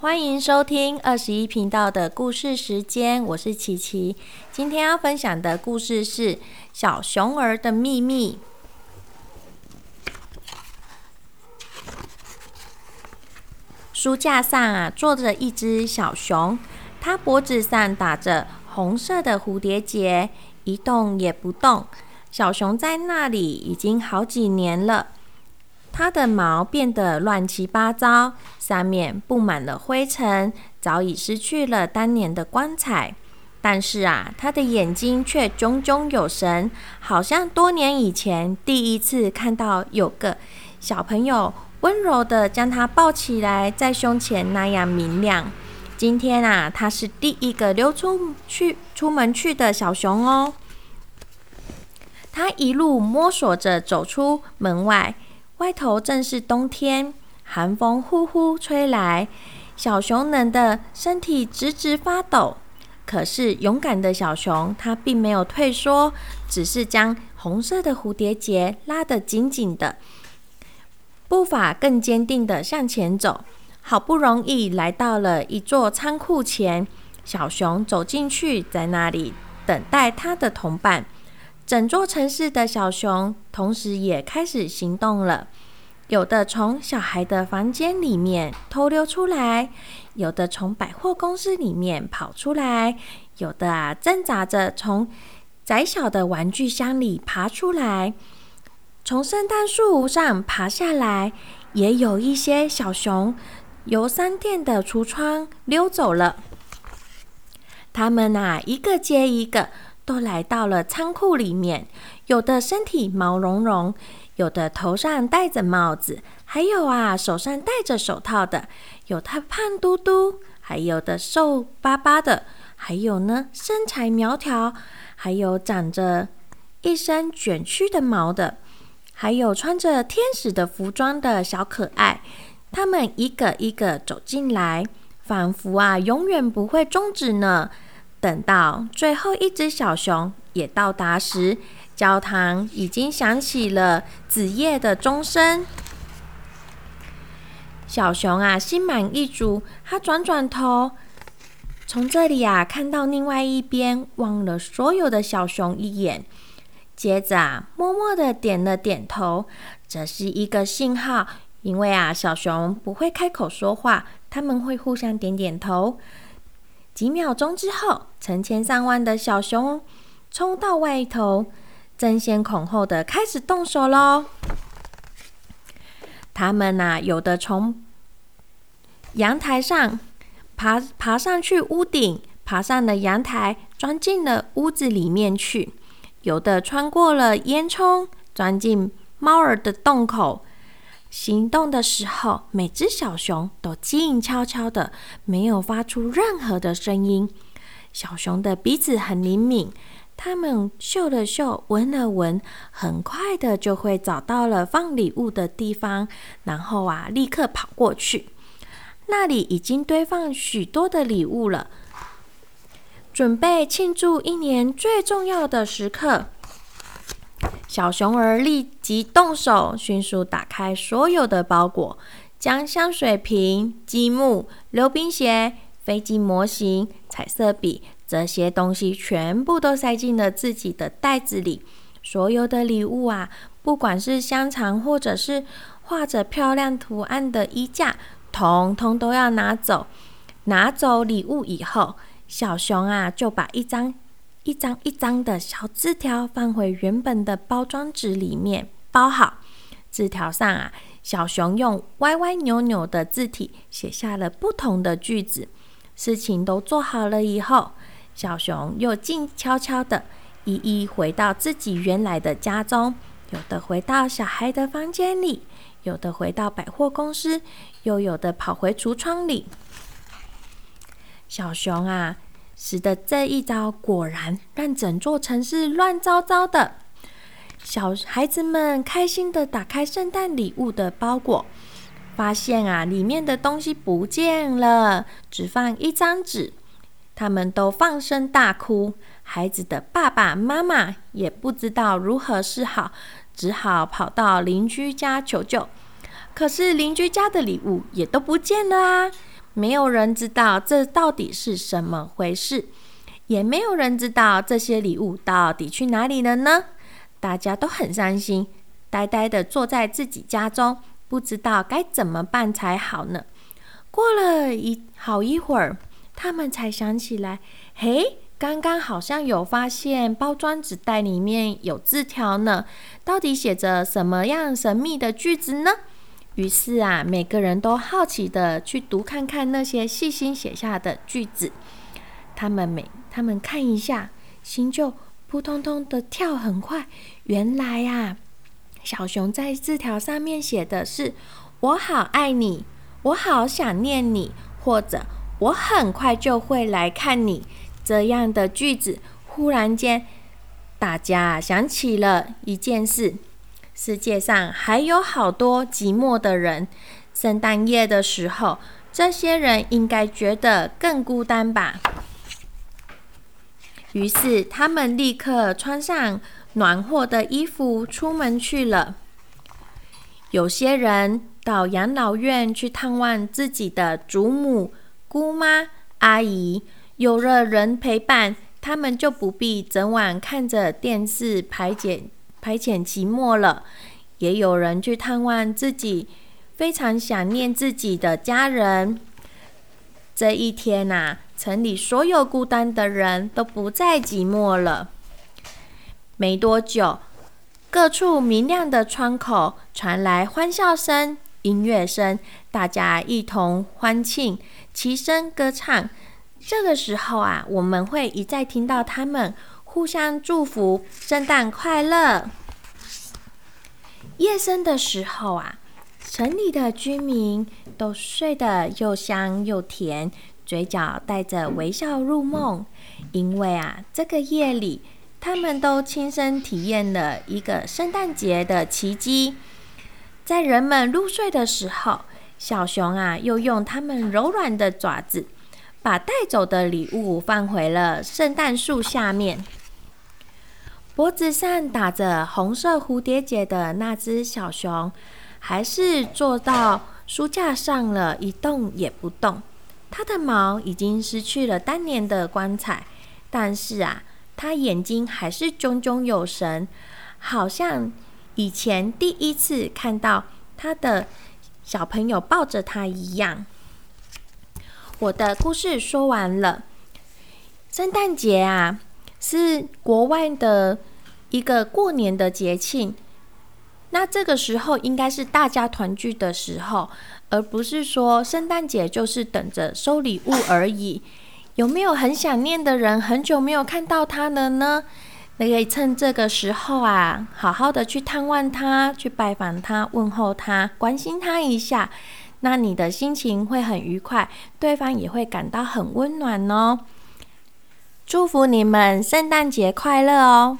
欢迎收听二十一频道的故事时间，我是琪琪。今天要分享的故事是《小熊儿的秘密》。书架上啊，坐着一只小熊，它脖子上打着红色的蝴蝶结，一动也不动。小熊在那里已经好几年了。它的毛变得乱七八糟，上面布满了灰尘，早已失去了当年的光彩。但是啊，它的眼睛却炯炯有神，好像多年以前第一次看到有个小朋友温柔的将它抱起来在胸前那样明亮。今天啊，它是第一个溜出去出门去的小熊哦。它一路摸索着走出门外。外头正是冬天，寒风呼呼吹来，小熊冷的身体直直发抖。可是勇敢的小熊，它并没有退缩，只是将红色的蝴蝶结拉得紧紧的，步伐更坚定的向前走。好不容易来到了一座仓库前，小熊走进去，在那里等待它的同伴。整座城市的小熊同时也开始行动了，有的从小孩的房间里面偷溜出来，有的从百货公司里面跑出来，有的啊挣扎着从窄小的玩具箱里爬出来，从圣诞树上爬下来，也有一些小熊由商店的橱窗溜走了。他们啊，一个接一个。都来到了仓库里面，有的身体毛茸茸，有的头上戴着帽子，还有啊手上戴着手套的，有的胖嘟嘟，还有的瘦巴巴的，还有呢身材苗条，还有长着一身卷曲的毛的，还有穿着天使的服装的小可爱。他们一个一个走进来，仿佛啊永远不会终止呢。等到最后一只小熊也到达时，教堂已经响起了子夜的钟声。小熊啊，心满意足，他转转头，从这里啊看到另外一边，望了所有的小熊一眼，接着啊默默的点了点头。这是一个信号，因为啊小熊不会开口说话，他们会互相点点头。几秒钟之后，成千上万的小熊冲到外头，争先恐后的开始动手喽。他们呐，有的从阳台上爬爬上去屋顶，爬上了阳台，钻进了屋子里面去；有的穿过了烟囱，钻进猫儿的洞口。行动的时候，每只小熊都静悄悄的，没有发出任何的声音。小熊的鼻子很灵敏，它们嗅了嗅，闻了闻，很快的就会找到了放礼物的地方，然后啊，立刻跑过去。那里已经堆放许多的礼物了，准备庆祝一年最重要的时刻。小熊儿立即动手，迅速打开所有的包裹，将香水瓶、积木、溜冰鞋、飞机模型、彩色笔这些东西全部都塞进了自己的袋子里。所有的礼物啊，不管是香肠，或者是画着漂亮图案的衣架，统统都要拿走。拿走礼物以后，小熊啊就把一张。一张一张的小字条放回原本的包装纸里面，包好。字条上啊，小熊用歪歪扭扭的字体写下了不同的句子。事情都做好了以后，小熊又静悄悄的一一回到自己原来的家中。有的回到小孩的房间里，有的回到百货公司，又有的跑回橱窗里。小熊啊。使得这一招果然让整座城市乱糟糟的。小孩子们开心的打开圣诞礼物的包裹，发现啊，里面的东西不见了，只放一张纸。他们都放声大哭，孩子的爸爸妈妈也不知道如何是好，只好跑到邻居家求救。可是邻居家的礼物也都不见了啊！没有人知道这到底是什么回事，也没有人知道这些礼物到底去哪里了呢？大家都很伤心，呆呆的坐在自己家中，不知道该怎么办才好呢。过了一好一会儿，他们才想起来，嘿，刚刚好像有发现包装纸袋里面有字条呢，到底写着什么样神秘的句子呢？于是啊，每个人都好奇的去读看看那些细心写下的句子。他们每他们看一下，心就扑通通的跳很快。原来呀，小熊在字条上面写的是“我好爱你”。我好想念你，或者我很快就会来看你。这样的句子，忽然间，大家想起了一件事：世界上还有好多寂寞的人。圣诞夜的时候，这些人应该觉得更孤单吧？于是，他们立刻穿上暖和的衣服，出门去了。有些人。到养老院去探望自己的祖母、姑妈、阿姨，有了人陪伴，他们就不必整晚看着电视排解排遣寂寞了。也有人去探望自己非常想念自己的家人。这一天呐，城里所有孤单的人都不再寂寞了。没多久，各处明亮的窗口传来欢笑声。音乐声，大家一同欢庆，齐声歌唱。这个时候啊，我们会一再听到他们互相祝福：“圣诞快乐！”夜深的时候啊，城里的居民都睡得又香又甜，嘴角带着微笑入梦，因为啊，这个夜里他们都亲身体验了一个圣诞节的奇迹。在人们入睡的时候，小熊啊，又用它们柔软的爪子，把带走的礼物放回了圣诞树下面。脖子上打着红色蝴蝶结的那只小熊，还是坐到书架上了，一动也不动。它的毛已经失去了当年的光彩，但是啊，它眼睛还是炯炯有神，好像……以前第一次看到他的小朋友抱着他一样。我的故事说完了。圣诞节啊，是国外的一个过年的节庆。那这个时候应该是大家团聚的时候，而不是说圣诞节就是等着收礼物而已。有没有很想念的人？很久没有看到他了呢？可以趁这个时候啊，好好的去探望他，去拜访他，问候他，关心他一下，那你的心情会很愉快，对方也会感到很温暖哦。祝福你们圣诞节快乐哦！